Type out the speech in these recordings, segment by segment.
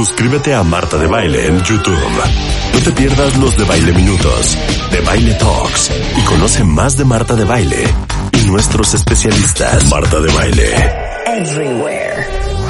Suscríbete a Marta de Baile en YouTube. No te pierdas los de Baile Minutos, de Baile Talks y conoce más de Marta de Baile y nuestros especialistas. Marta de Baile. Everywhere.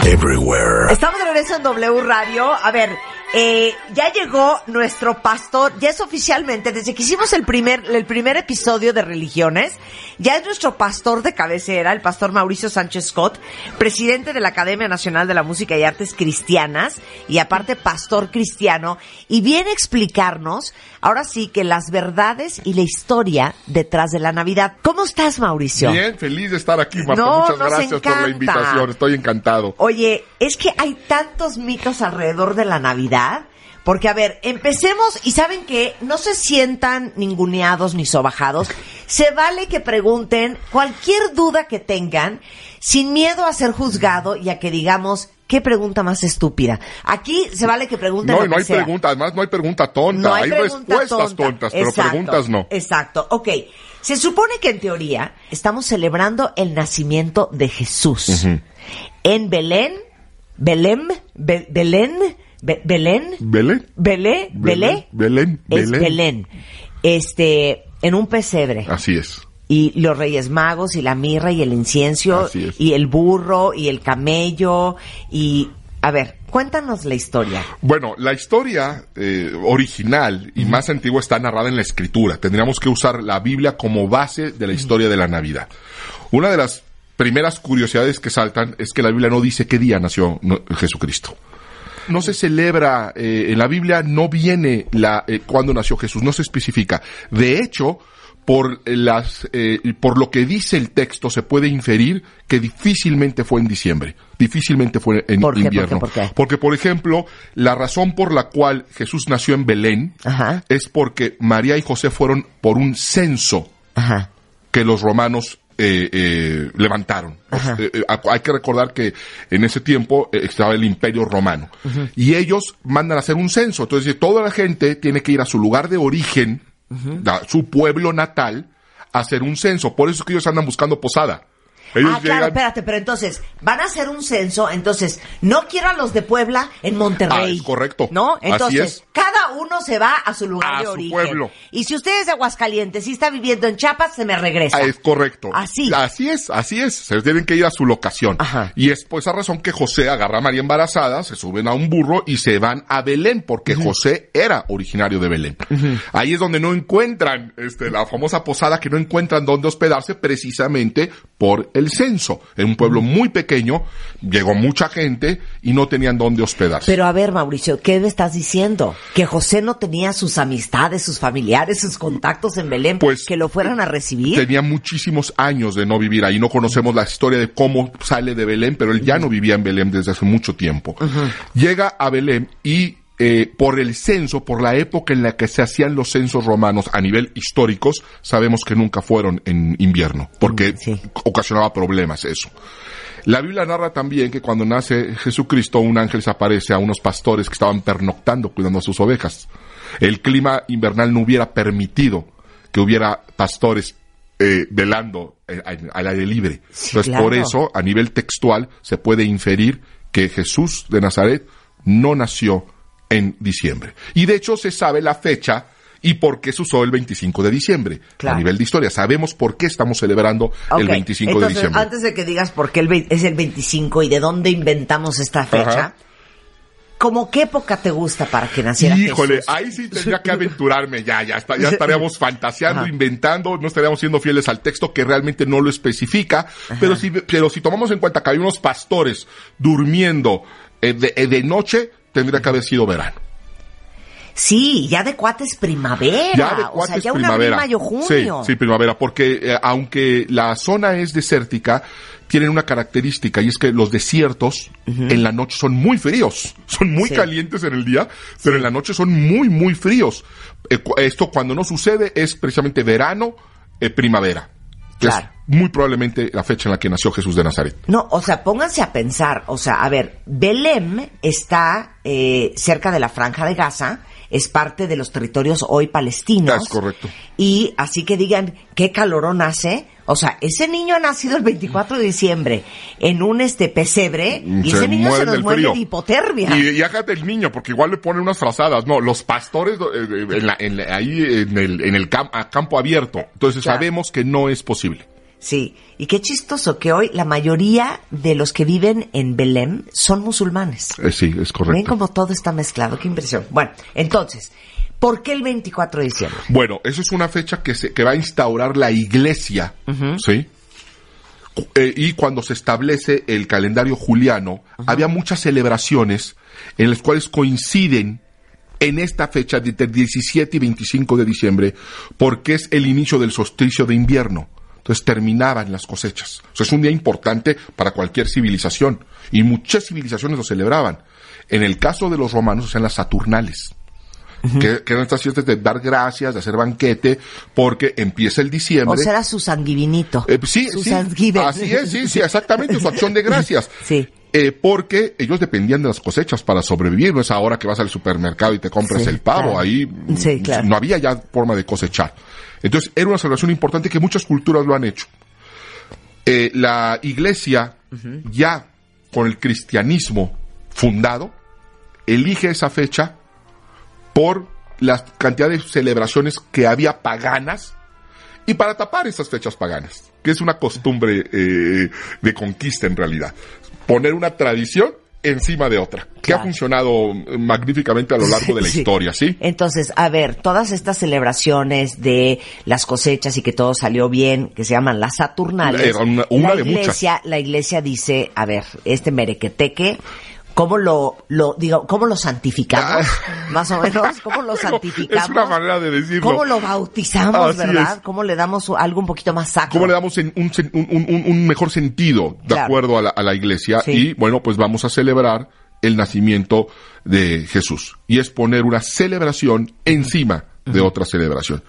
Everywhere. Estamos de regreso en W Radio. A ver, eh, ya llegó nuestro pastor, ya es oficialmente, desde que hicimos el primer, el primer episodio de religiones, ya es nuestro pastor de cabecera, el pastor Mauricio Sánchez Scott, presidente de la Academia Nacional de la Música y Artes Cristianas, y aparte pastor cristiano, y viene a explicarnos, ahora sí, que las verdades y la historia detrás de la Navidad. ¿Cómo estás, Mauricio? Bien, feliz de estar aquí, Marta. No, Muchas gracias por la invitación. Estoy encantado. Oye, es que hay tantos mitos alrededor de la Navidad. Porque, a ver, empecemos y saben que no se sientan ninguneados ni sobajados. Se vale que pregunten cualquier duda que tengan sin miedo a ser juzgado y a que digamos, ¿qué pregunta más estúpida? Aquí se vale que pregunten No, lo no que hay sea. pregunta. Además, no hay pregunta tonta. No hay, hay pregunta respuestas tonta. tontas, pero Exacto, preguntas no. Exacto. Ok. Se supone que en teoría estamos celebrando el nacimiento de Jesús. En Belén, Belén, Be- Belén, Be- Belén, ¿Belén? Belé, Belé, Belén, es Belén. Belén. Este, en un pesebre. Así es. Y los Reyes Magos y la mirra y el incienso y el burro y el camello y a ver, cuéntanos la historia. Bueno, la historia eh, original y más antigua está narrada en la escritura. Tendríamos que usar la Biblia como base de la historia de la Navidad. Una de las primeras curiosidades que saltan es que la Biblia no dice qué día nació Jesucristo. No se celebra, eh, en la Biblia no viene la, eh, cuándo nació Jesús, no se especifica. De hecho, por las, eh, por lo que dice el texto se puede inferir que difícilmente fue en diciembre, difícilmente fue en ¿Por qué? ¿Por qué? invierno. ¿Por qué? Porque, por ejemplo, la razón por la cual Jesús nació en Belén Ajá. es porque María y José fueron por un censo Ajá. que los romanos eh, eh, levantaron. Ajá. Eh, eh, hay que recordar que en ese tiempo eh, estaba el imperio romano. Y ellos mandan a hacer un censo. Entonces, toda la gente tiene que ir a su lugar de origen, su pueblo natal, hacer un censo. Por eso es que ellos andan buscando posada. Ellos ah, claro, espérate, pero entonces, van a hacer un censo, entonces, no quiero a los de Puebla en Monterrey. Ah, es correcto. ¿No? Así Entonces, es. cada uno se va a su lugar A de su origen. pueblo. Y si usted es de Aguascalientes y está viviendo en Chiapas, se me regresa. Ah, es correcto. Así. Así es, así es. Se tienen que ir a su locación. Ajá. Y es por esa razón que José agarra a María embarazada, se suben a un burro y se van a Belén, porque José era originario de Belén. Ahí es donde no encuentran, este, la famosa posada que no encuentran dónde hospedarse precisamente por el censo. En un pueblo muy pequeño, llegó mucha gente y no tenían dónde hospedarse. Pero a ver, Mauricio, ¿qué me estás diciendo? ¿Que José no tenía sus amistades, sus familiares, sus contactos en Belén Pues, que lo fueran a recibir? Tenía muchísimos años de no vivir ahí. No conocemos la historia de cómo sale de Belén, pero él ya no vivía en Belén desde hace mucho tiempo. Llega a Belén y eh, por el censo, por la época en la que se hacían los censos romanos a nivel históricos, sabemos que nunca fueron en invierno, porque Mm, sí. ocasionaba problemas eso. La Biblia narra también que cuando nace Jesucristo, un ángel se aparece a unos pastores que estaban pernoctando cuidando a sus ovejas. El clima invernal no hubiera permitido que hubiera pastores eh, velando eh, al- al aire libre. Sí, Entonces, claro. por eso, a nivel textual, se puede inferir que Jesús de Nazaret no nació en diciembre. Y de hecho, se sabe la fecha y por qué se usó el 25 de diciembre. Claro. A nivel de historia, sabemos por qué estamos celebrando el Ok, 25 entonces, de diciembre. Antes de que digas por qué el es el 25 y de dónde inventamos esta fecha, Ajá. ¿cómo qué época te gusta para que naciera Híjole, Jesús? ahí sí tendría que aventurarme ya, ya, está, ya estaríamos fantaseando, Ajá. inventando, no estaríamos siendo fieles al texto que realmente no lo especifica, pero si, pero si tomamos en cuenta que hay unos pastores durmiendo eh, de, eh, de noche, tendría que haber sido verano. Sí, ya de cuates primavera. Ya de o sea, ya un primavera. abril, mayo, junio. Sí, sí, primavera, porque eh, aunque la zona es desértica, tienen una característica y es que los desiertos en la noche son muy fríos. Son muy Sí. calientes en el día, pero en la noche son muy, muy fríos. Eh, esto cuando no sucede es precisamente verano, eh, primavera. Claro. Es muy probablemente la fecha en la que nació Jesús de Nazaret. No, o sea, pónganse a pensar, o sea, a ver, Belém está eh, cerca de la franja de Gaza, es parte de los territorios hoy palestinos. Es correcto. Y así que digan, ¿qué calorón hace? O sea, ese niño ha nacido el 24 de diciembre en un este pesebre y ese niño se nos muere frío. de hipotermia. Y, y hágate el niño, porque igual le ponen unas frazadas. No, los pastores eh, en la- en la- ahí en el, en el cam- a campo abierto. Entonces Claro. sabemos que no es posible. Sí, y qué chistoso que hoy la mayoría de los que viven en Belém son musulmanes. Eh, sí, es Ven correcto. cómo todo está mezclado, qué impresión. Bueno, entonces, ¿por qué el 24 de diciembre? Bueno, eso es una fecha que, se, que va a instaurar la iglesia, ¿sí? Eh, y cuando se establece el calendario juliano, había muchas celebraciones en las cuales coinciden en esta fecha de entre 17 y 25 de diciembre, porque es el inicio del solsticio de invierno. Entonces terminaban las cosechas. O sea, es un día importante para cualquier civilización. Y muchas civilizaciones lo celebraban. En el caso de los romanos, o sea, las saturnales que, que eran estas fiestas de dar gracias, de hacer banquete, porque empieza el diciembre. O será su sanguivinito. Eh, sí, su sí, así es, sí, sí, exactamente, su acción de gracias. Sí. Eh, porque ellos dependían de las cosechas para sobrevivir, no es ahora que vas al supermercado y te compras Sí, el pavo, claro. ahí mm, Sí, claro. no había ya forma de cosechar. Entonces era una celebración importante que muchas culturas lo han hecho. Eh, la iglesia, ya con el cristianismo fundado, elige esa fecha por la cantidad de celebraciones que había paganas y para tapar esas fechas paganas, que es una costumbre eh, de conquista en realidad. Poner una tradición encima de otra, que ha funcionado magníficamente a lo largo de la Sí. historia, ¿sí? Entonces, a ver, todas estas celebraciones de las cosechas y que todo salió bien, que se llaman las Saturnales, Era una- una la de muchas. iglesia, la iglesia dice, a ver, este merequeteque, ¿cómo lo, lo digo, cómo lo santificamos? Más o menos, ¿cómo lo Ah. Santificamos? es una manera de decirlo. ¿Cómo lo bautizamos, Así verdad? es. ¿Cómo le damos algo un poquito más sacro? ¿Cómo le damos un, un- un- un mejor sentido de Claro. acuerdo a la, a la iglesia? Sí. Y bueno, pues vamos a celebrar el nacimiento de Jesús. Y es poner una celebración encima de otra celebración.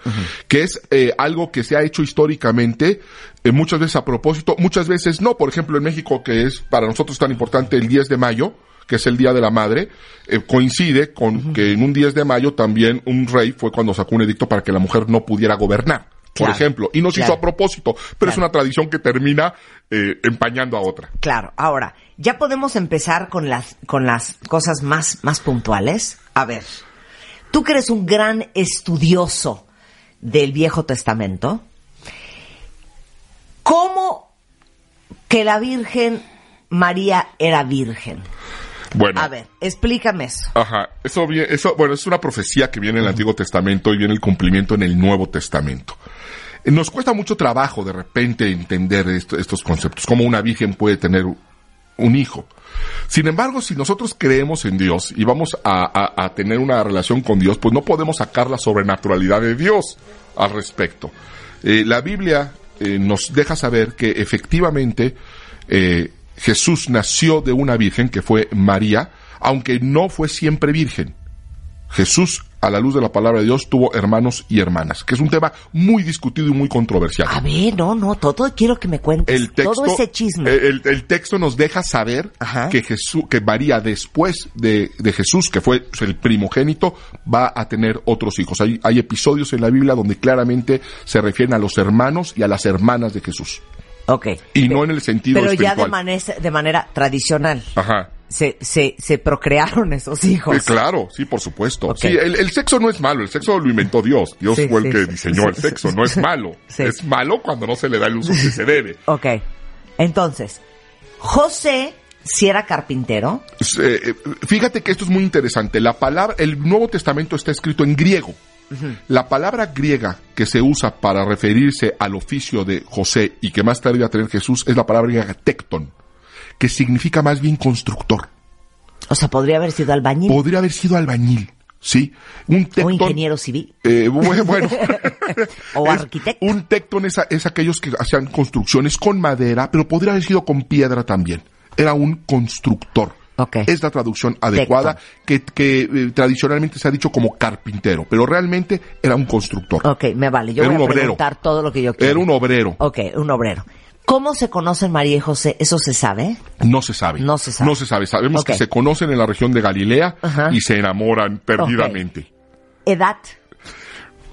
Que es eh, algo que se ha hecho históricamente, eh, muchas veces a propósito, muchas veces no. Por ejemplo, en México, que es para nosotros tan importante el 10 de mayo, que es el Día de la Madre, eh, coincide con que en un 10 de mayo también un rey fue cuando sacó un edicto para que la mujer no pudiera gobernar por ejemplo, y no se Claro. hizo a propósito, pero es una tradición que termina eh, empañando a otra. Claro, ahora, ya podemos empezar con las, con las cosas más, más puntuales. A ver, tú que eres un gran estudioso del Viejo Testamento, ¿cómo que la Virgen María era virgen? Bueno, A ver, explícame eso. ajá, eso, eso, bueno, es una profecía que viene en el Antiguo Testamento y viene el cumplimiento en el Nuevo Testamento. Nos cuesta mucho trabajo de repente entender esto- estos conceptos, cómo una virgen puede tener un hijo. Sin embargo, si nosotros creemos en Dios y vamos a, a- a tener una relación con Dios, pues no podemos sacar la sobrenaturalidad de Dios al respecto. Eh, la Biblia eh, nos deja saber que efectivamente eh, Jesús nació de una virgen que fue María, aunque no fue siempre virgen. Jesús, a la luz de la palabra de Dios, tuvo hermanos y hermanas, que es un tema muy discutido y muy controversial. A ver, no, no, todo quiero que me cuentes. El texto, todo ese chisme. El, el texto nos deja saber Ajá. que Jesús, que María después de, de Jesús, que fue el primogénito, va a tener otros hijos. Hay, hay episodios en la Biblia donde claramente se refieren a los hermanos y a las hermanas de Jesús. Ok. Y no en el sentido Pero ya de, manera- de manera tradicional. Ajá. Se, se, se procrearon esos hijos. Eh, claro, sí, por supuesto. Sí, el, el sexo no es malo, el sexo lo inventó Dios. Dios Sí, fue el sí, que diseñó el sexo, no es malo. Es malo cuando no se le da el uso que se debe. Ok. Entonces, José, si era carpintero, Eh, eh, fíjate que esto es muy interesante. La palabra, el Nuevo Testamento está escrito en griego. La palabra griega que se usa para referirse al oficio de José y que más tarde iba a tener Jesús es la palabra griega tecton, que significa más bien constructor. o sea, podría haber sido albañil. Podría haber sido albañil. ¿sí? Un O tectón... ingeniero civil. Eh, bu- bueno, O arquitecto. Un es, a- es aquellos que hacían construcciones con madera, pero podría haber sido con piedra también. Era un constructor. Ok. Es la traducción adecuada que, que, eh, tradicionalmente se ha dicho como carpintero, pero realmente era un constructor. Ok, me vale. Yo Era voy a preguntar todo lo que yo quiero. Era un obrero. Ok, un obrero. ¿Cómo se conocen María y José? ¿Eso se sabe? No se sabe. No se sabe. No se sabe. Sabemos Ok. que se conocen en la región de Galilea Ajá. y se enamoran perdidamente. ¿Edad?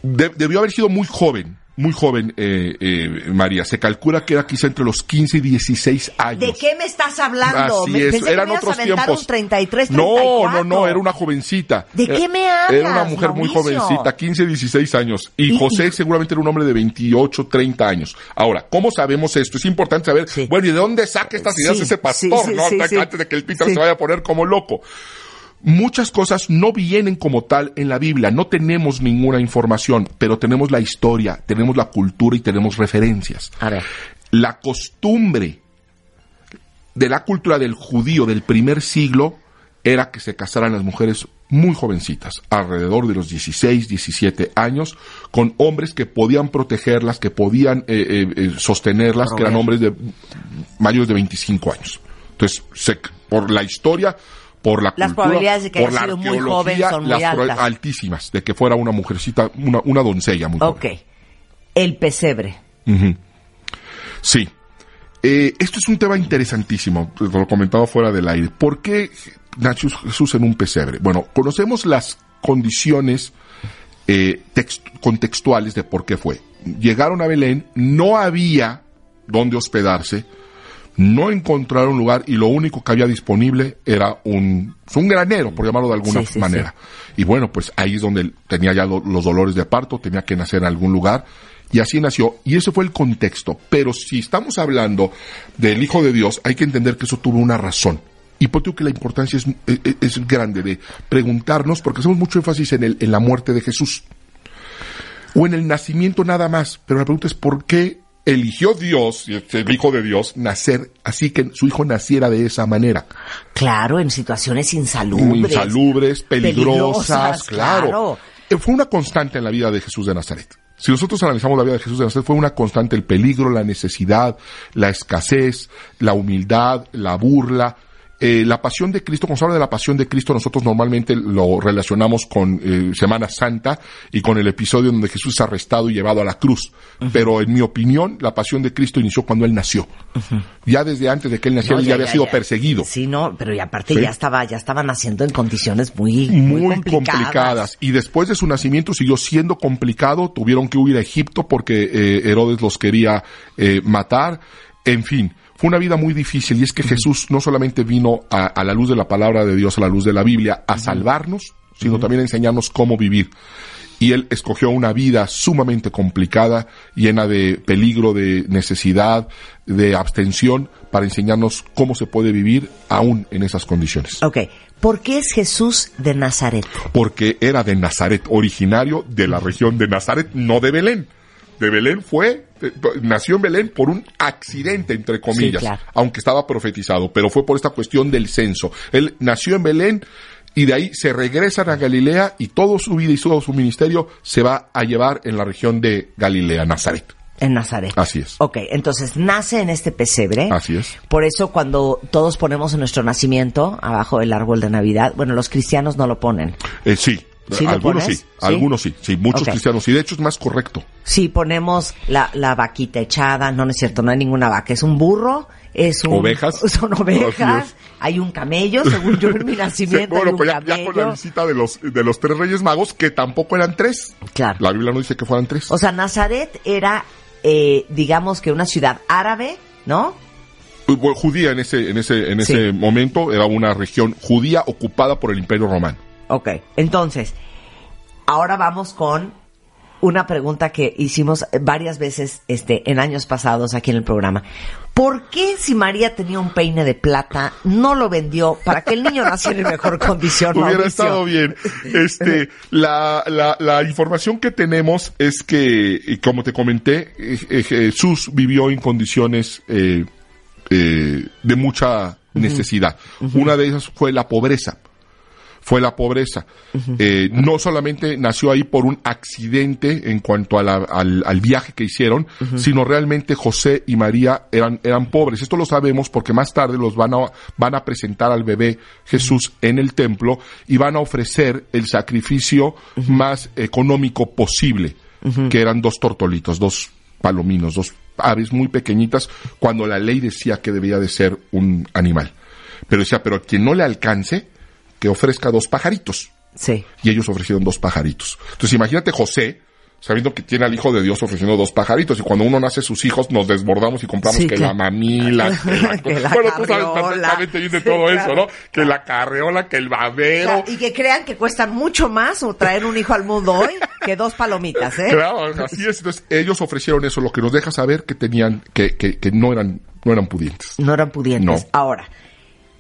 De- debió haber sido muy joven, muy joven eh, eh, María. Se calcula que era quizá entre los 15 y 16 años. ¿De qué me estás hablando? Así Me- es, pensé que eran me ibas a otros tiempos. un 33, no, 34. no, no, era una jovencita. ¿De Era- qué me hablas, Era una mujer muy Mauricio? jovencita, 15, 16 años. Y, Y- José y- seguramente era un hombre de 28, 30 años. Ahora, ¿cómo sabemos esto? Es importante saber, Sí. bueno, ¿y de dónde saca estas ideas Sí, ese pastor, sí, no? Antes- de que el Peter se vaya a poner como loco. Muchas cosas no vienen como tal en la Biblia, no tenemos ninguna información, pero tenemos la historia, tenemos la cultura y tenemos referencias. A ver. La costumbre de la cultura del judío del primer siglo era que se casaran las mujeres muy jovencitas, alrededor de los 16, 17 años, con hombres que podían protegerlas, que podían eh, eh, eh, sostenerlas, que eran hombres de mayores de 25 años. Entonces, se- por la historia, por la Las cultura, probabilidades de que por haya sido muy joven son muy las altas. altísimas, de que fuera una mujercita, una, una doncella muy joven. Ok. El pesebre. Sí. Eh, esto es un tema interesantísimo, te lo comentaba fuera del aire. ¿Por qué nació Jesús en un pesebre? Bueno, conocemos las condiciones eh, text- contextuales de por qué fue. Llegaron a Belén, no había dónde hospedarse, no encontraron lugar y lo único que había disponible era un, un granero, por llamarlo de alguna Sí, sí, manera. Y bueno, pues ahí es donde tenía ya lo- los dolores de parto, tenía que nacer en algún lugar. Y así nació. Y ese fue el contexto. Pero si estamos hablando del Hijo de Dios, hay que entender que eso tuvo una razón. Y por eso que la importancia es, es- es grande de preguntarnos, porque hacemos mucho énfasis en, el, en la muerte de Jesús. O en el nacimiento nada más. Pero la pregunta es por qué eligió Dios, y es el Hijo de Dios, nacer así que su hijo naciera de esa manera. Claro, en situaciones insalubres. Insalubres, peligrosas, Peligrosas, claro. claro. Eh, Fue una constante en la vida de Jesús de Nazaret. Si nosotros analizamos la vida de Jesús de Nazaret, fue una constante el peligro, la necesidad, la escasez, la humildad, la burla. Eh, la pasión de Cristo, cuando se habla de la pasión de Cristo, nosotros normalmente lo relacionamos con eh, Semana Santa y con el episodio donde Jesús es arrestado y llevado a la cruz. Pero en mi opinión, la pasión de Cristo inició cuando Él nació. Ya desde antes de que Él naciera, No, ya, había sido ya. perseguido. Sí, no, pero y aparte Sí. ya estaba, ya estaba naciendo en condiciones muy, muy, muy complicadas. complicadas. Y después de su nacimiento siguió siendo complicado. Tuvieron que huir a Egipto porque eh, Herodes los quería eh, matar. En fin, fue una vida muy difícil. Y es que Jesús no solamente vino a, a la luz de la palabra de Dios, a la luz de la Biblia, a salvarnos, sino también a enseñarnos cómo vivir. Y él escogió una vida sumamente complicada, llena de peligro, de necesidad, de abstención, para enseñarnos cómo se puede vivir aún en esas condiciones Ok, ¿por qué es Jesús de Nazaret? porque era de Nazaret, originario de la región de Nazaret, no de Belén. De Belén fue, eh, nació en Belén por un accidente, entre comillas, claro. aunque estaba profetizado, pero fue por esta cuestión del censo. Él nació en Belén y de ahí se regresan a Galilea y toda su vida y todo su ministerio se va a llevar en la región de Galilea, Nazaret. En Nazaret. Así es. Ok, entonces nace en este pesebre. Así es. Por eso cuando todos ponemos nuestro nacimiento, abajo del árbol de Navidad, bueno, los cristianos no lo ponen. Eh, sí. ¿Sí algunos sí, ¿Sí? algunos sí, sí, muchos Ok. cristianos, y de hecho es más correcto. Sí, ponemos la, la vaquita echada, no, no es cierto, no hay ninguna vaca, es un burro, es un... Ovejas. Son ovejas, hay un camello, según yo en mi nacimiento bueno, hay un pues ya, ya con la visita de los, de los tres reyes magos, que tampoco eran tres. Claro. La Biblia no dice que fueran tres. O sea, Nazaret era, eh, digamos que una ciudad árabe, ¿no? Bueno, judía en ese, en ese, en ese Sí. momento era una región judía ocupada por el Imperio Romano. Ok, entonces, ahora vamos con una pregunta que hicimos varias veces este, en años pasados aquí en el programa. ¿Por qué si María tenía un peine de plata no lo vendió para que el niño naciera en mejor condición? Hubiera Mauricio? estado bien. Este, la, la, la información que tenemos es que, como te comenté, eh, eh, Jesús vivió en condiciones eh, eh, de mucha necesidad. Una de ellas fue la pobreza. Fue la pobreza. Eh, no solamente nació ahí por un accidente en cuanto a la- al, al viaje que hicieron, sino realmente José y María eran, eran pobres. Esto lo sabemos porque más tarde los van a, van a presentar al bebé Jesús en el templo y van a ofrecer el sacrificio más económico posible, que eran dos tortolitos, dos palominos, dos aves muy pequeñitas, cuando la ley decía que debía de ser un animal. Pero decía, pero quien no le alcance, que ofrezca dos pajaritos. Sí. Y ellos ofrecieron dos pajaritos. Entonces imagínate José, sabiendo que tiene al Hijo de Dios ofreciendo dos pajaritos. Y cuando uno nace sus hijos, nos desbordamos y compramos Sí, que la mamila, que la, Que la bueno, tú sabes carreola. perfectamente bien de Sí, todo claro. eso, ¿no? Que la carreola, que el babero. O sea, y que crean que cuestan mucho más o traer un hijo al mundo hoy que dos palomitas, ¿eh? Claro, así es. Entonces, ellos ofrecieron eso, lo que nos deja saber que tenían, que, que, que no eran, no eran pudientes. No eran pudientes. No. Ahora,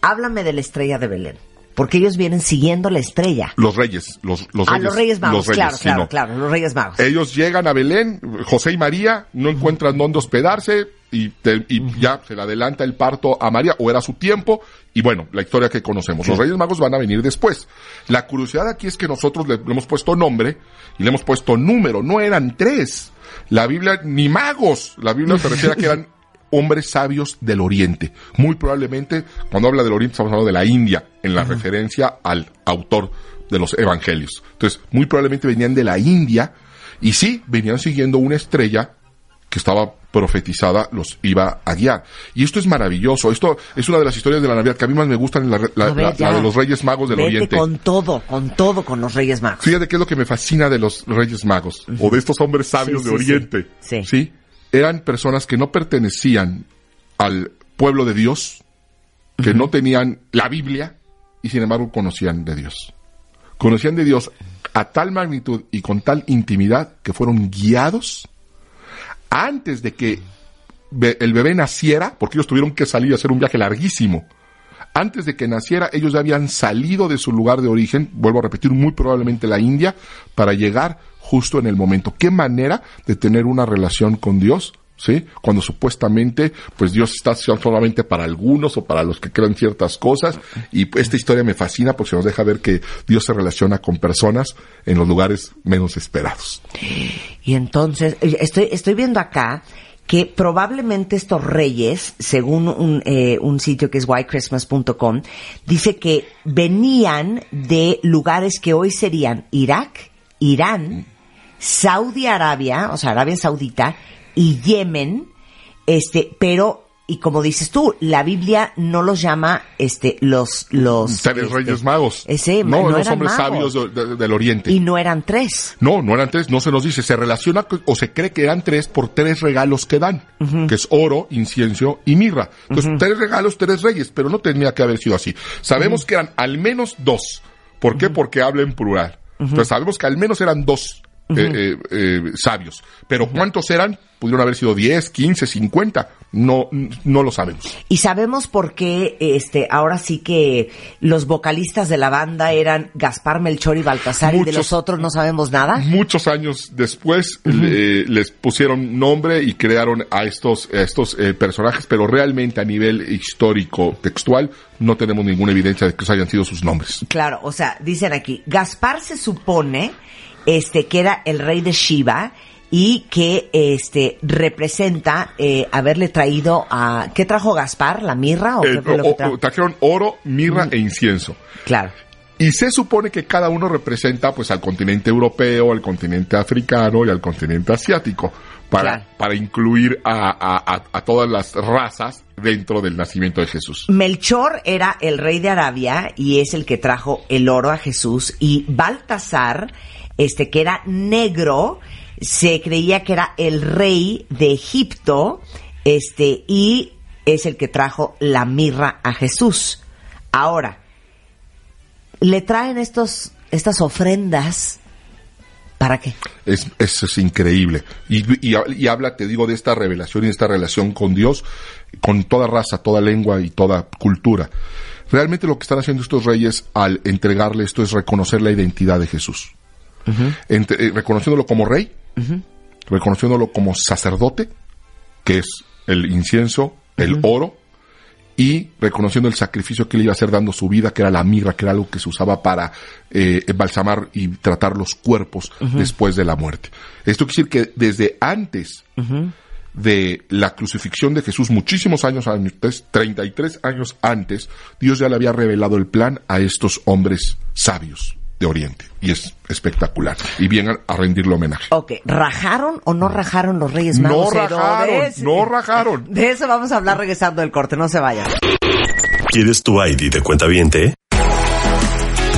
háblame de la estrella de Belén. Porque ellos vienen siguiendo la estrella. Los reyes, los, los a reyes. los Reyes Magos, los reyes, claro, sí, claro, no. claro, los Reyes Magos. Ellos llegan a Belén, José y María, no encuentran dónde hospedarse y, te- y ya se le adelanta el parto a María, o era su tiempo, y bueno, la historia que conocemos. Los Reyes Magos van a venir después. La curiosidad aquí es que nosotros le, le hemos puesto nombre y le hemos puesto número, no eran tres. La Biblia, ni magos, la Biblia se refiere a que eran hombres sabios del Oriente. Muy probablemente, cuando habla del Oriente, estamos hablando de la India, en la referencia al autor de los Evangelios. Entonces, muy probablemente venían de la India y sí, venían siguiendo una estrella que estaba profetizada, los iba a guiar. Y esto es maravilloso. Esto es una de las historias de la Navidad que a mí más me gustan, la, la- A ver, la- ya. la de los Reyes Magos del Vete Oriente. con todo, con todo con los Reyes Magos. Fíjate qué es lo que me fascina de los Reyes Magos, o de estos hombres sabios Sí, de sí, sí. Oriente. Sí. Eran personas que no pertenecían al pueblo de Dios, que no tenían la Biblia, y sin embargo conocían de Dios. Conocían de Dios a tal magnitud y con tal intimidad que fueron guiados antes de que el bebé naciera, porque ellos tuvieron que salir a hacer un viaje larguísimo. Antes de que naciera, ellos ya habían salido de su lugar de origen, vuelvo a repetir, muy probablemente la India, para llegar justo en el momento. ¿Qué manera de tener una relación con Dios? ¿Sí? Cuando supuestamente, pues Dios está solamente para algunos o para los que crean ciertas cosas. Y esta historia me fascina porque nos deja ver que Dios se relaciona con personas en los lugares menos esperados. Y entonces, eh, estoy, estoy viendo acá que probablemente estos reyes, según un, eh, un sitio que es whitechristmas.com, dice que venían de lugares que hoy serían Irak, Irán, Saudi Arabia, o sea, Arabia Saudita, y Yemen, este, pero, y como dices tú, la Biblia no los llama, este, los, los... Seres este, reyes magos. Ese, no, no los eran hombres magos. sabios de- de- del oriente. Y no eran tres. No, no eran tres, no se nos dice. Se relaciona o se cree que eran tres por tres regalos que dan, que es oro, incienso y mirra. Entonces, tres regalos, tres reyes, pero no tenía que haber sido así. Sabemos que eran al menos dos. ¿Por qué? Porque habla en plural. Entonces, sabemos que al menos eran dos eh, eh, eh, sabios. Pero ¿cuántos eran? Pudieron haber sido 10, 15, 50. No, no lo sabemos. Y sabemos por qué, este, ahora sí que los vocalistas de la banda eran Gaspar, Melchor y Baltasar y de Muchos- los otros no sabemos nada. Muchos años después le- les pusieron nombre y crearon a estos, a estos eh, personajes, pero realmente a nivel histórico textual no tenemos ninguna evidencia de que esos hayan sido sus nombres. Claro, o sea, dicen aquí, Gaspar se supone, este, que era el rey de Shiva y que, este, representa, eh, haberle traído a, ¿qué trajo Gaspar? ¿La mirra o Eh, qué fue lo que trajo? trajeron oro, mirra e incienso. Claro. Y se supone que cada uno representa pues al continente europeo, al continente africano y al continente asiático, para, Claro. para incluir a- a todas las razas dentro del nacimiento de Jesús. Melchor era el rey de Arabia y es el que trajo el oro a Jesús y Baltasar, este que era negro, se creía que era el rey de Egipto, este y es el que trajo la mirra a Jesús. Ahora, le traen estos estas ofrendas ¿para qué? Es, eso es increíble. Y, y, y habla, te digo, de esta revelación y esta relación con Dios, con toda raza, toda lengua y toda cultura. Realmente lo que están haciendo estos reyes al entregarle esto es reconocer la identidad de Jesús. Entre- eh, reconociéndolo como rey, reconociéndolo como sacerdote, que es el incienso, el oro, y reconociendo el sacrificio que le iba a hacer dando su vida, que era la mirra, que era algo que se usaba para eh, embalsamar y tratar los cuerpos después de la muerte. Esto quiere decir que desde antes de la crucifixión de Jesús, muchísimos años antes, 33 años antes, Dios ya le había revelado el plan a estos hombres sabios de Oriente. Y es espectacular. Y vienen a rendirle homenaje. Ok, ¿rajaron o no rajaron los Reyes Magos? No rajaron, Herodes? no rajaron. De eso vamos a hablar regresando del corte, no se vayan. ¿Quieres tu ID de cuenta viente?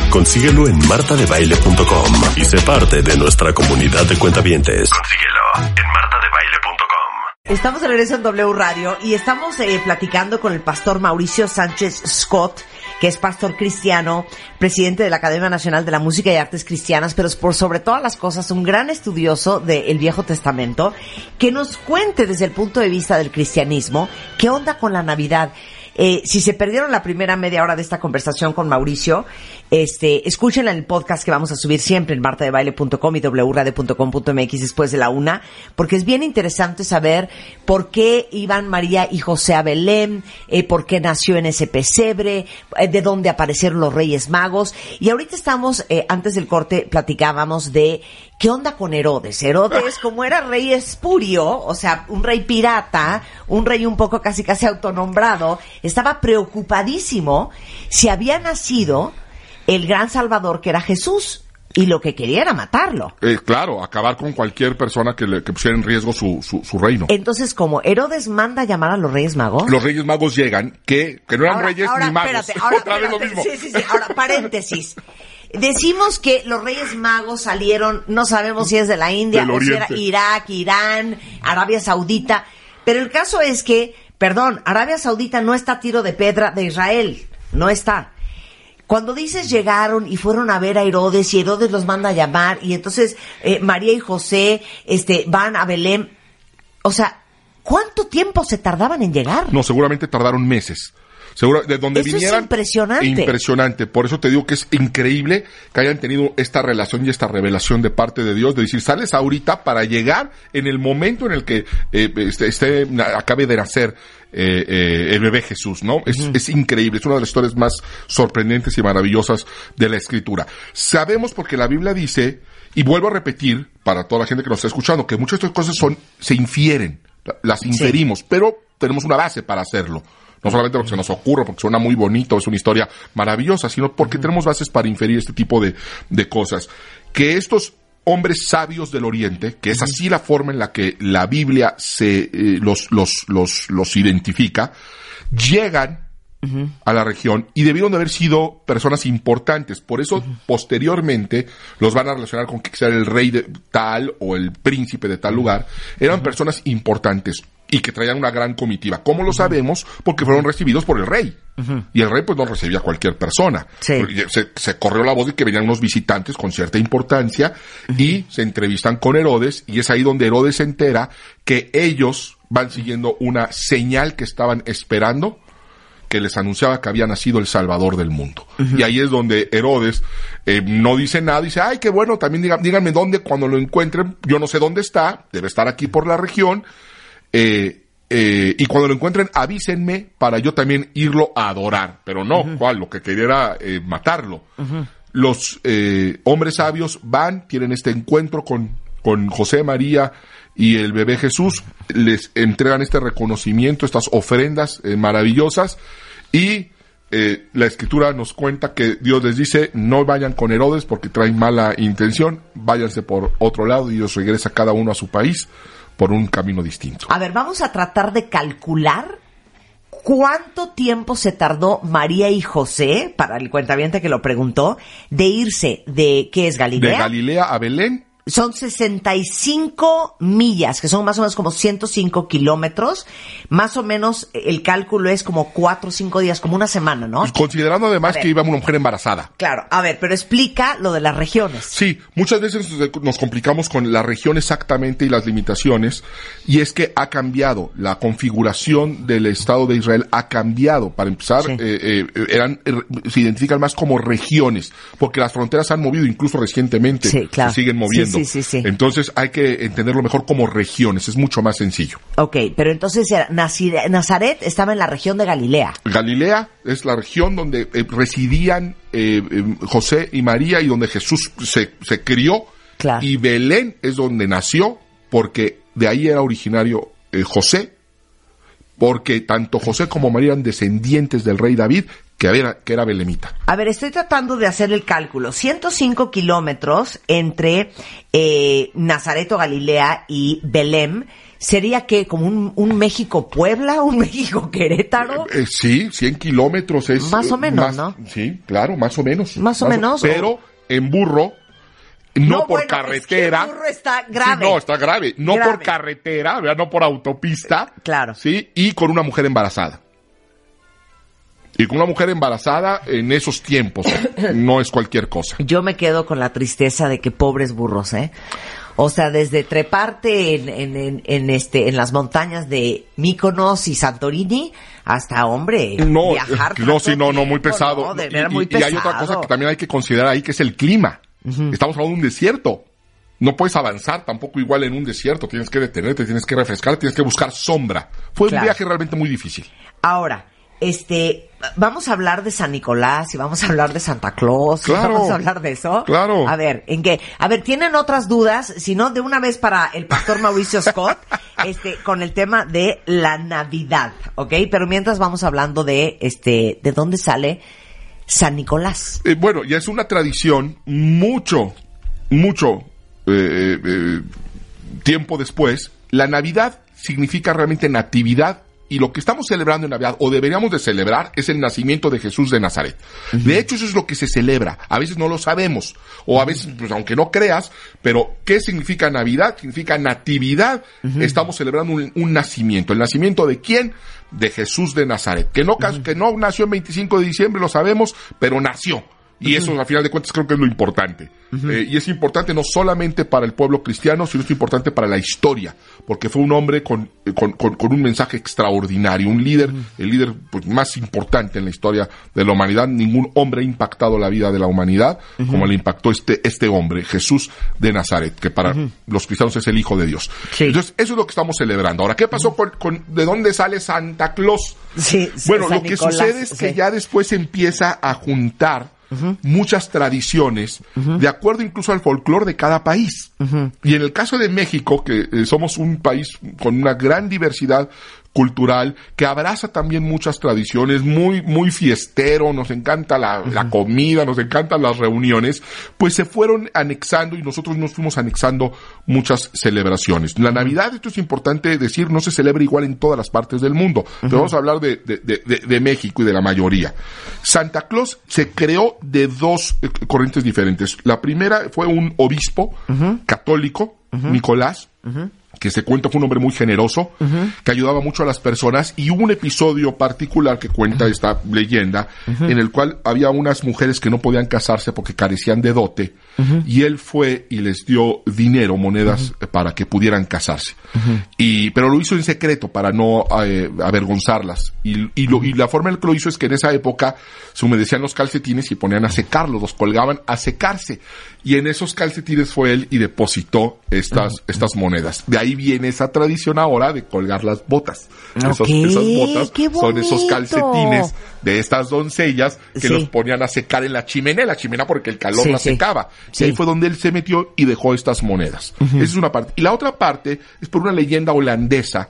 Consíguelo en martadebaile.com y sé parte de nuestra comunidad de cuentavientes. Consíguelo en martadebaile.com. Estamos de regreso en W Radio y estamos eh, platicando con el pastor Mauricio Sánchez Scott, que es pastor cristiano, presidente de la Academia Nacional de la Música y Artes Cristianas, pero es por sobre todas las cosas un gran estudioso del Viejo Testamento, que nos cuente desde el punto de vista del cristianismo qué onda con la Navidad. Eh, si se perdieron la primera media hora de esta conversación con Mauricio, este, escúchenla en el podcast que vamos a subir siempre en martadebaile.com y wradio.com.mx después de la una, porque es bien interesante saber por qué iban María y José a eh, por qué nació en ese pesebre, eh, de dónde aparecieron los Reyes Magos. Y ahorita estamos, eh, antes del corte, platicábamos de ¿Qué onda con Herodes? Herodes, como era rey espurio, o sea, un rey pirata, un rey un poco casi casi autonombrado, estaba preocupadísimo si había nacido el gran salvador que era Jesús. Y lo que quería era matarlo. Eh, claro, acabar con cualquier persona que, le, que pusiera en riesgo su, su, su reino. Entonces, como Herodes manda a llamar a los Reyes Magos. Los reyes magos llegan, que, que no eran Ahora- reyes ahora, ni magos. espérate, ahora, Otra vez lo espérate. mismo. Sí, sí, sí. Ahora, paréntesis. Decimos que los Reyes Magos salieron, no sabemos si es de la India o si era. Irak, Irán, Arabia Saudita. Pero el caso es que, perdón, Arabia Saudita no está a tiro de pedra de Israel. No está. Cuando dices llegaron y fueron a ver a Herodes y Herodes los manda a llamar y entonces eh, María y José este, van a Belén. O sea, ¿cuánto tiempo se tardaban en llegar? No, seguramente tardaron meses. Seguro, de donde Eso es impresionante. Impresionante. Por eso te digo que es increíble que hayan tenido esta relación y esta revelación de parte de Dios, de decir, sales ahorita para llegar en el momento en el que eh, este, este, acabe de nacer eh, eh, el bebé Jesús, ¿no? Es, es increíble, es una de las historias más sorprendentes y maravillosas de la Escritura. Sabemos porque la Biblia dice, y vuelvo a repetir para toda la gente que nos está escuchando, que muchas de estas cosas son, se infieren, las inferimos, pero tenemos una base para hacerlo. No solamente porque se nos ocurre, porque suena muy bonito, es una historia maravillosa, sino porque tenemos bases para inferir este tipo de, de cosas. Que estos hombres sabios del Oriente, que es así la forma en la que la Biblia se eh, los, los, los, los identifica, llegan a la región y debieron de haber sido personas importantes. Por eso, posteriormente, los van a relacionar con que sea el rey de tal o el príncipe de tal lugar. Eran personas importantes y que traían una gran comitiva. ¿Cómo lo sabemos? Porque fueron recibidos por el rey. Y el rey pues no recibía a cualquier persona. Sí. Se, se corrió la voz de que venían unos visitantes con cierta importancia y se entrevistan con Herodes y es ahí donde Herodes se entera que ellos van siguiendo una señal que estaban esperando que les anunciaba que había nacido el Salvador del mundo. Y ahí es donde Herodes eh, no dice nada, dice, ay, qué bueno, también díganme dónde cuando lo encuentren, yo no sé dónde está, debe estar aquí por la región, eh, eh, y cuando lo encuentren avísenme para yo también irlo a adorar, pero no, cuál, lo que quería era eh, matarlo. Los eh, hombres sabios van, tienen este encuentro con, con José María y el bebé Jesús, les entregan este reconocimiento, estas ofrendas eh, maravillosas y eh, la escritura nos cuenta que Dios les dice no vayan con Herodes porque traen mala intención, váyanse por otro lado y Dios regresa cada uno a su país por un camino distinto. A ver, vamos a tratar de calcular cuánto tiempo se tardó María y José, para el cuentaviente que lo preguntó, de irse de, ¿qué es De Galilea? Galilea a Belén, son 65 millas, que son más o menos como 105 kilómetros. Más o menos el cálculo es como 4 o 5 días, como una semana, ¿no? considerando A además que iba una mujer embarazada. Claro, a ver, pero explica lo de las regiones. Sí, muchas veces nos complicamos con la región exactamente y las limitaciones, y es que ha cambiado, la configuración del Estado de Israel ha cambiado. Para empezar, Sí. eh, eh, eran, eh, se identifican más como regiones, porque las fronteras se han movido incluso recientemente, Sí, claro. se siguen moviendo. Sí, Sí, sí, sí. Entonces hay que entenderlo mejor como regiones, es mucho más sencillo. Ok, pero entonces Nazaret estaba en la región de Galilea. Galilea es la región donde eh, residían eh, eh, José y María y donde Jesús se, se crió. Claro. Y Belén es donde nació, porque de ahí era originario eh, José, porque tanto José como María eran descendientes del rey David, que era, que era belemita. A ver, estoy tratando de hacer el cálculo. 105 kilómetros entre eh, Nazaret o Galilea y Belém. ¿Sería que como un, un México-Puebla, un México-Querétaro? Eh, sí, 100 kilómetros es... Más o eh, menos, ¿no? Sí, claro, más o menos. Más o menos, Pero en burro, no, No, por bueno, carretera. es que el burro está Sí, grave. no, está grave. No Grave. por carretera, ¿verdad? no por autopista. Claro. Sí, y con una mujer embarazada. Y con una mujer embarazada en esos tiempos no es cualquier cosa. Yo me quedo con la tristeza de que pobres burros, ¿eh? O sea, desde treparte en, en, en, en este, en las montañas de Míconos y Santorini hasta, hombre, No, viajar. no, sí, no, no, muy pesado. No, de Y- veras y, hay otra pesado. cosa que también hay que considerar ahí, que es el clima. Estamos hablando de un desierto. No puedes avanzar tampoco igual en un desierto. Tienes que detenerte, tienes que refrescar, tienes que buscar sombra. Fue Claro. un viaje realmente muy difícil. Ahora, este, vamos a hablar de San Nicolás y vamos a hablar de Santa Claus. y Claro. Vamos a hablar de eso. Claro. A ver, ¿en qué? A ver, ¿tienen otras dudas? Si no, de una vez para el pastor Mauricio Scott, este, con el tema de la Navidad, ¿ok? Pero mientras vamos hablando de, este, de dónde sale San Nicolás. Eh, bueno, ya es una tradición mucho, mucho eh, eh, tiempo después. La Navidad significa realmente natividad y lo que estamos celebrando en Navidad, o deberíamos de celebrar, es el nacimiento de Jesús de Nazaret. De hecho, eso es lo que se celebra. A veces no lo sabemos, o a veces, pues aunque no creas, pero ¿qué significa Navidad? Significa natividad. Estamos celebrando un, un nacimiento. ¿El nacimiento de quién? De Jesús de Nazaret. Que no, que no nació el 25 de diciembre, lo sabemos, pero nació. Y eso, al final de cuentas, creo que es lo importante. Eh, y es importante no solamente para el pueblo cristiano, sino es importante para la historia, porque fue un hombre con, eh, con, con- con un mensaje extraordinario, un líder, el líder pues, más importante en la historia de la humanidad. Ningún hombre ha impactado la vida de la humanidad como le impactó este, este hombre, Jesús de Nazaret, que para los cristianos es el Hijo de Dios. Sí. Entonces, eso es lo que estamos celebrando. Ahora, ¿qué pasó con, de dónde sale Santa Claus? Sí, Bueno, San lo que Nicolás, sucede es que ya después se empieza a juntar muchas tradiciones, de acuerdo incluso al folclore de cada país. Y en el caso de México, que eh, somos un país con una gran diversidad cultural, que abraza también muchas tradiciones, muy, muy fiestero, nos encanta la, la comida, nos encantan las reuniones, pues se fueron anexando y nosotros nos fuimos anexando muchas celebraciones. La Navidad, esto es importante decir, no se celebra igual en todas las partes del mundo, pero vamos a hablar de, de- de- México y de la mayoría. Santa Claus se creó de dos eh, corrientes diferentes. La primera fue un obispo católico, Nicolás, que se cuenta fue un hombre muy generoso, que ayudaba mucho a las personas, y hubo un episodio particular que cuenta esta leyenda, en el cual había unas mujeres que no podían casarse porque carecían de dote, y él fue y les dio dinero, monedas, para que pudieran casarse. y, pero lo hizo en secreto para no eh, avergonzarlas. Y, y, lo- y la forma en que lo hizo es que en esa época se humedecían los calcetines y ponían a secarlos, los colgaban a secarse. Y en esos calcetines fue él y depositó estas, estas monedas. De ahí viene esa tradición ahora de colgar las botas. Esas botas son esos calcetines de estas doncellas que Sí. los ponían a secar en la chimenea, la chimenea porque el calor Sí, la secaba. Sí. Y ahí fue donde él se metió y dejó estas monedas. Esa es una parte. Y la otra parte es por una leyenda holandesa,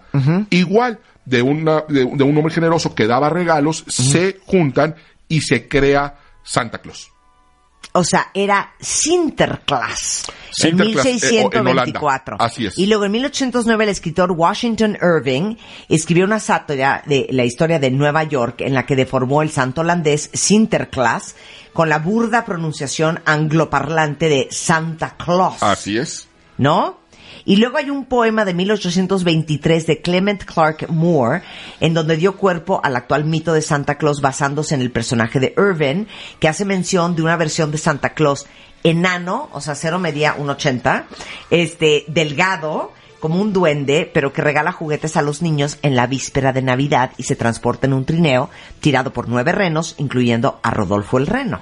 igual de, una, de, de un hombre generoso que daba regalos, se juntan y se crea Santa Claus. O sea, era Sinterklaas. Sinterklaas, en eh, o- en 1624. Holanda. Así es. Y luego en 1809 el escritor Washington Irving escribió una sátira de la historia de Nueva York en la que deformó el santo holandés Sinterklaas con la burda pronunciación angloparlante de Santa Claus. Así es. ¿no? Y luego hay un poema de 1823 de Clement Clark Moore, en donde dio cuerpo al actual mito de Santa Claus basándose en el personaje de Irving, que hace mención de una versión de Santa Claus enano, o sea, cero medía un 80, este, delgado, como un duende, pero que regala juguetes a los niños en la víspera de Navidad y se transporta en un trineo tirado por nueve renos, incluyendo a Rodolfo el Reno.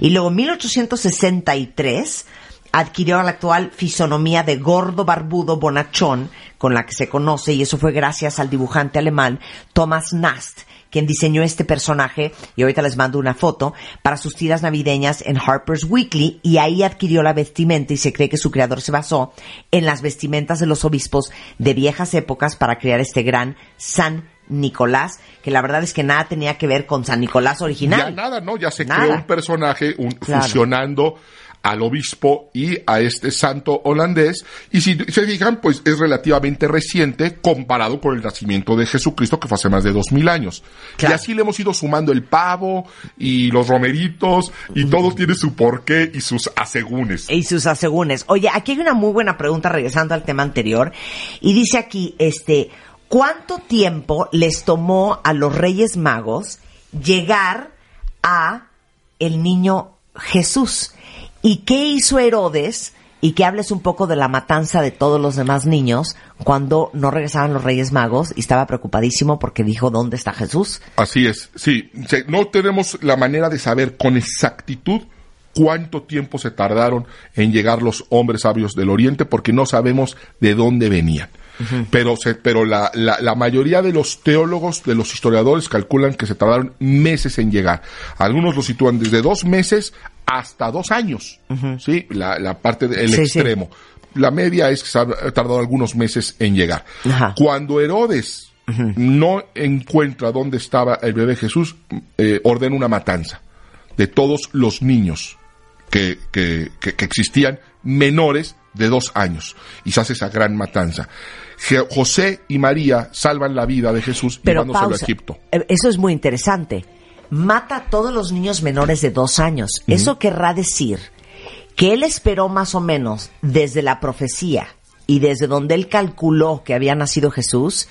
Y luego en 1863, adquirió la actual fisonomía de gordo barbudo bonachón con la que se conoce y eso fue gracias al dibujante alemán Thomas Nast, quien diseñó este personaje, y ahorita les mando una foto, para sus tiras navideñas en Harper's Weekly, y ahí adquirió la vestimenta y se cree que su creador se basó en las vestimentas de los obispos de viejas épocas para crear este gran San Nicolás, que la verdad es que nada tenía que ver con San Nicolás original. Ya nada, ¿no? Ya se Nada. creó un personaje un, Claro. fusionando al obispo y a este santo holandés. Y si se fijan, pues es relativamente reciente comparado con el nacimiento de Jesucristo, que fue hace más de dos mil años. Claro. Y así le hemos ido sumando el pavo y los romeritos, y todo tiene su porqué y sus asegúnes. y sus asegúnes. Oye, aquí hay una muy buena pregunta regresando al tema anterior. Y dice aquí, este, ¿cuánto tiempo les tomó a los Reyes Magos llegar a el niño Jesús? ¿Y qué hizo Herodes? Y que hables un poco de la matanza de todos los demás niños cuando no regresaban los Reyes Magos y estaba preocupadísimo porque dijo, ¿dónde está Jesús? Así es, sí. No tenemos la manera de saber con exactitud cuánto tiempo se tardaron en llegar los hombres sabios del Oriente porque no sabemos de dónde venían. Pero, se, pero la, la, la mayoría de los teólogos, de los historiadores, calculan que se tardaron meses en llegar. Algunos lo sitúan desde dos meses hasta dos años. ¿Sí? La, la parte del sí. extremo. La media es que se ha tardado algunos meses en llegar. Cuando Herodes no encuentra dónde estaba el bebé Jesús, eh, ordena una matanza de todos los niños que, que, que- que existían menores de dos años. Y se hace esa gran matanza. José y María salvan la vida de Jesús Pero llevándoselo pausa. a Egipto. Eh, Eso es muy interesante. Mata a todos los niños menores de dos años. Eso querrá decir que él esperó más o menos desde la profecía y desde donde él calculó que había nacido Jesús,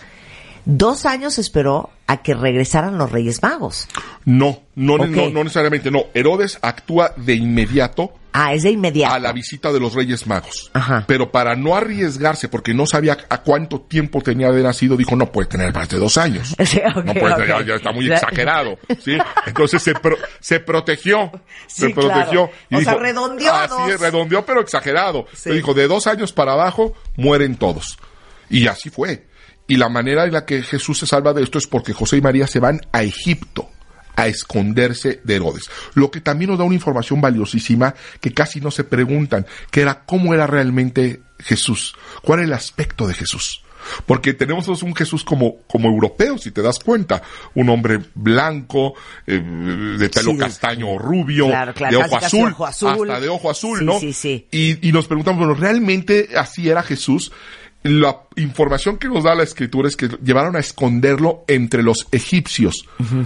dos años esperó a que regresaran los Reyes Magos. No, no, no, no necesariamente, no. Herodes actúa de inmediato Ah, es de inmediato. a la visita de los Reyes Magos. Ajá. Pero para no arriesgarse, porque no sabía a cuánto tiempo tenía de nacido, dijo, no puede tener más de dos años. Sí, no puede, ok. ya, ya está muy exagerado, ¿sí? Entonces se, pro- se protegió, Sí, se protegió. claro. O sea, redondeó Así redondeó, pero exagerado. Le dijo, de dos años para abajo, mueren todos. Y así fue. Y la manera en la que Jesús se salva de esto es porque José y María se van a Egipto a esconderse de Herodes. Lo que también nos da una información valiosísima que casi no se preguntan, que era cómo era realmente Jesús, cuál era el aspecto de Jesús. Porque tenemos un Jesús como, como europeo, si te das cuenta. Un hombre blanco, eh, de pelo Sí, castaño o rubio, Claro, claro, de ojo azul, ojo azul. hasta de ojo azul, Sí, ¿no? sí, sí. Y, y nos preguntamos, bueno, ¿realmente así era Jesús? La información que nos da la escritura es que llevaron a esconderlo entre los egipcios,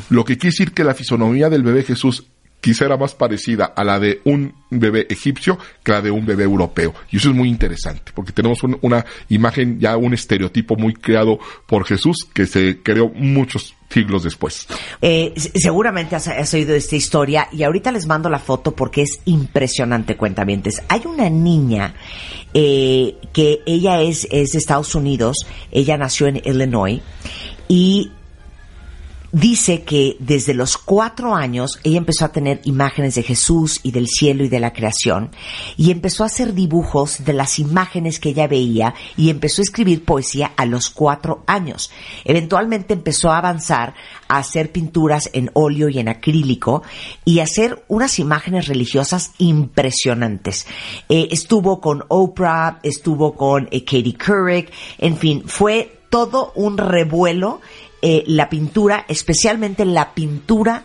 lo que quiere decir que la fisonomía del bebé Jesús quizá era más parecida a la de un bebé egipcio que la de un bebé europeo. Y eso es muy interesante, porque tenemos un- una imagen, ya un estereotipo muy creado por Jesús que se creó muchos siglos después. Eh, seguramente has, oído esta historia y ahorita les mando la foto porque es impresionante, cuentamientos. Hay una niña eh, que ella es, es de Estados Unidos, ella nació en Illinois y dice que desde los cuatro años ella empezó a tener imágenes de Jesús y del cielo y de la creación y empezó a hacer dibujos de las imágenes que ella veía y empezó a escribir poesía a los cuatro años. Eventualmente empezó a avanzar a hacer pinturas en óleo y en acrílico y hacer unas imágenes religiosas impresionantes. Eh, estuvo con Oprah, estuvo con eh, Katie Couric, en fin, fue todo un revuelo eh, la pintura, especialmente la pintura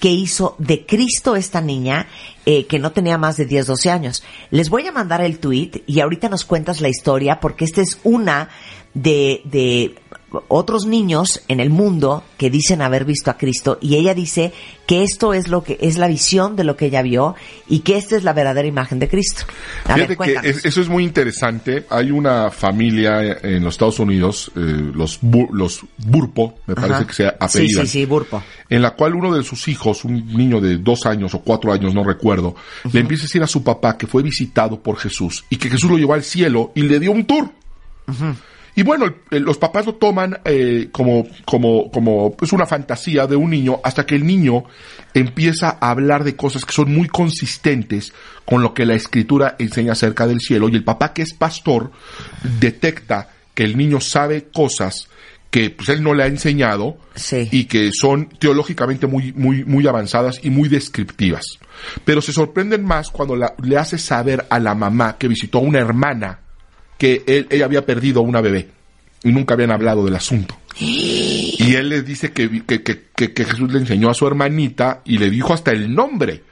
que hizo de Cristo esta niña, eh, que no tenía más de 10, 12 años. Les voy a mandar el tweet y ahorita nos cuentas la historia porque esta es una de, de otros niños en el mundo que dicen haber visto a Cristo y ella dice que esto es lo que es la visión de lo que ella vio y que esta es la verdadera imagen de Cristo. A Fíjate ver, que cuéntanos. es- eso es muy interesante. Hay una familia en los Estados Unidos, eh, los, Bu- los Burpo, me parece Ajá. que se Sí, apellidan, sí, sí, Burpo. en la cual uno de sus hijos, un niño de dos años o cuatro años, no recuerdo, le empieza a decir a su papá que fue visitado por Jesús y que Jesús lo llevó al cielo y le dio un tour. Y bueno, el- el- los papás lo toman eh, como, como, como pues una fantasía de un niño hasta que el niño empieza a hablar de cosas que son muy consistentes con lo que la escritura enseña acerca del cielo y el papá que es pastor detecta que el niño sabe cosas que pues él no le ha enseñado Sí. y que son teológicamente muy, muy, muy avanzadas y muy descriptivas. Pero se sorprenden más cuando la- le hace saber a la mamá que visitó a una hermana que él- ella había perdido una bebé y nunca habían hablado del asunto. Y él le dice que, que, que- Jesús le enseñó a su hermanita y le dijo hasta el nombre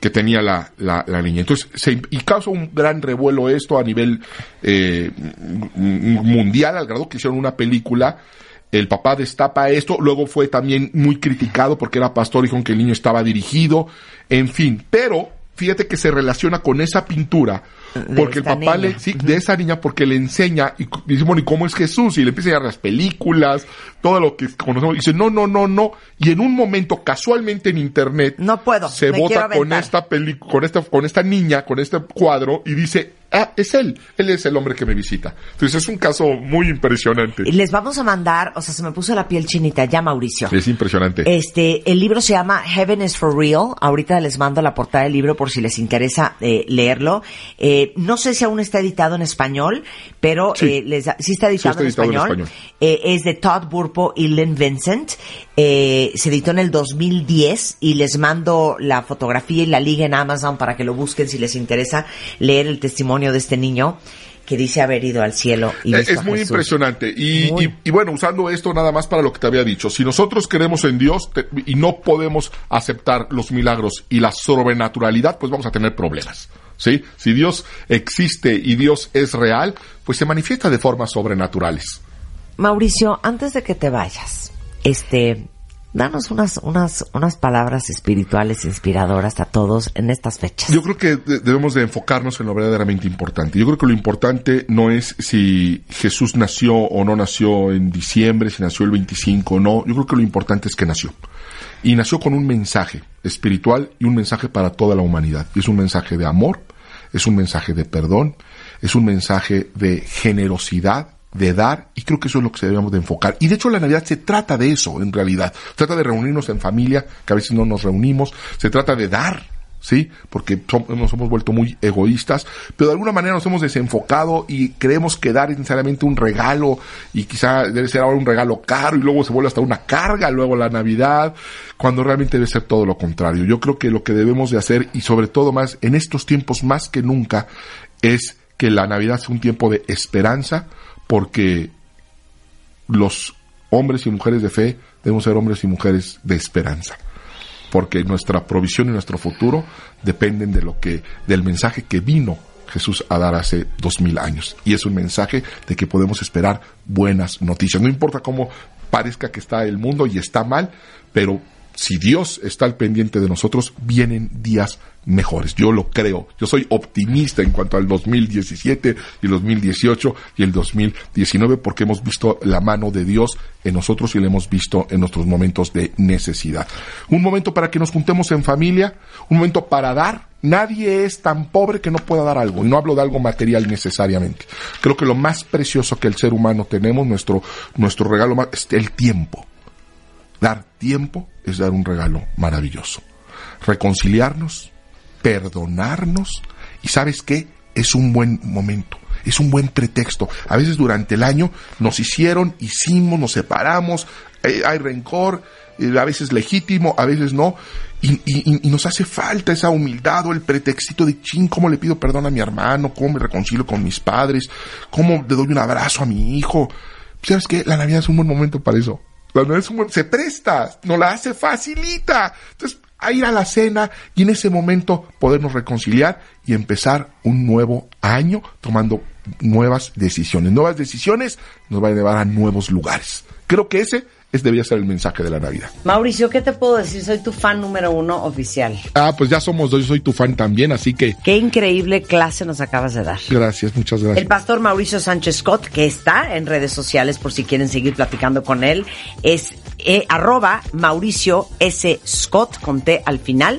que tenía la, la, la niña. Entonces, se, y causa un gran revuelo esto a nivel eh, mundial, al grado que hicieron una película. El papá destapa esto, luego fue también muy criticado porque era pastor y dijeron que el niño estaba dirigido, en fin. Pero fíjate que se relaciona con esa pintura, porque el papá niña. le, sí, de esa niña, porque le enseña, y cu- dice, bueno, ¿y cómo es Jesús? Y le empieza a enseñar las películas, todo lo que conocemos. Dice, no, no, no, no. Y en un momento, casualmente en internet, No puedo, se vota con esta película, con esta, con esta niña, con este cuadro, y dice, ah, es él, él es el hombre que me visita. Entonces es un caso muy impresionante. Les vamos a mandar, o sea, se me puso la piel chinita ya, Mauricio. Es impresionante. Este, el libro se llama Heaven is for Real. Ahorita les mando la portada del libro por si les interesa eh, leerlo. Eh, no sé si aún está editado en español, pero Sí. eh, les, sí está editado, Sí, está en, editado en español. español. Eh, es de Todd Burpo Lynn Vincent. Eh, se editó en el 2010 y les mando la fotografía y la liga en Amazon para que lo busquen si les interesa leer el testimonio de este niño que dice haber ido al cielo y Eh, visto Es a muy Jesús. impresionante. Y, Muy. y- y bueno, usando esto nada más para lo que te había dicho. Si nosotros creemos en Dios te- y no podemos aceptar los milagros y la sobrenaturalidad, pues vamos a tener problemas. ¿Sí? Si Dios existe y Dios es real, pues se manifiesta de formas sobrenaturales. Mauricio, antes de que te vayas, este, danos unas, unas, unas palabras espirituales inspiradoras a todos en estas fechas. Yo creo que de- debemos de enfocarnos en lo verdaderamente importante. Yo creo que lo importante no es si Jesús nació o no nació en diciembre, si nació el 25 o no. Yo creo que lo importante es que nació. Y nació con un mensaje espiritual y un mensaje para toda la humanidad. Y es un mensaje de amor, es un mensaje de perdón, es un mensaje de generosidad, de dar, y creo que eso es lo que debemos de enfocar. Y de hecho la Navidad se trata de eso, en realidad. Se trata de reunirnos en familia, que a veces no nos reunimos, se trata de dar, ¿sí? Porque nos hemos vuelto muy egoístas, pero de alguna manera nos hemos desenfocado y creemos que dar es necesariamente un regalo, y quizá debe ser ahora un regalo caro, y luego se vuelve hasta una carga, luego la Navidad, cuando realmente debe ser todo lo contrario. Yo creo que lo que debemos de hacer, y sobre todo más, en estos tiempos más que nunca, es que la Navidad sea un tiempo de esperanza, porque los hombres y mujeres de fe debemos ser hombres y mujeres de esperanza porque nuestra provisión y nuestro futuro dependen de lo que del mensaje que vino Jesús a dar hace dos mil años. Y es un mensaje de que podemos esperar buenas noticias. No importa cómo parezca que está el mundo y está mal pero si Dios está al pendiente de nosotros vienen días mejores yo lo creo yo soy optimista en cuanto al 2017 y el 2018 y el 2019 porque hemos visto la mano de Dios en nosotros y la hemos visto en nuestros momentos de necesidad. Un momento para que nos juntemos en familia, un momento para dar. Nadie es tan pobre que no pueda dar algo. Y no hablo de algo material necesariamente. Creo que lo más precioso que el ser humano tenemos, nuestro, nuestro regalo más, es el tiempo. Dar tiempo es dar un regalo maravilloso. Reconciliarnos, perdonarnos y sabes qué, es un buen momento, es un buen pretexto. A veces durante el año nos hicieron, hicimos, nos separamos, eh, hay rencor, eh, a veces legítimo, a veces no, y, nos hace falta esa humildad o el pretextito de, ching, ¿cómo le pido perdón a mi hermano? ¿Cómo me reconcilio con mis padres? ¿Cómo le doy un abrazo a mi hijo? ¿Sabes qué? La Navidad es un buen momento para eso. La Navidad es un buen- se presta, nos la hace facilita. Entonces, a ir a la cena y en ese momento podernos reconciliar y empezar un nuevo año tomando nuevas decisiones. Nuevas decisiones nos van a llevar a nuevos lugares. Creo que ese es, debería ser el mensaje de la Navidad. Mauricio, ¿qué te puedo decir? Soy tu fan número uno oficial. Ah, pues ya somos dos, yo soy tu fan también, así que Qué increíble clase nos acabas de dar. gracias, muchas gracias. El pastor Mauricio Sánchez Scott, que está en redes sociales por si quieren seguir platicando con él, es eh, arroba Mauricio S. Scott con T al final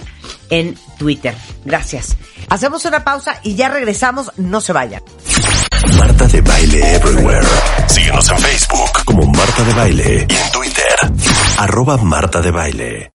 en Twitter. Gracias. Hacemos una pausa y ya regresamos. No se vayan. Marta de Baile Everywhere. Síguenos en Facebook como Marta de Baile y en Twitter, arroba Marta de Baile.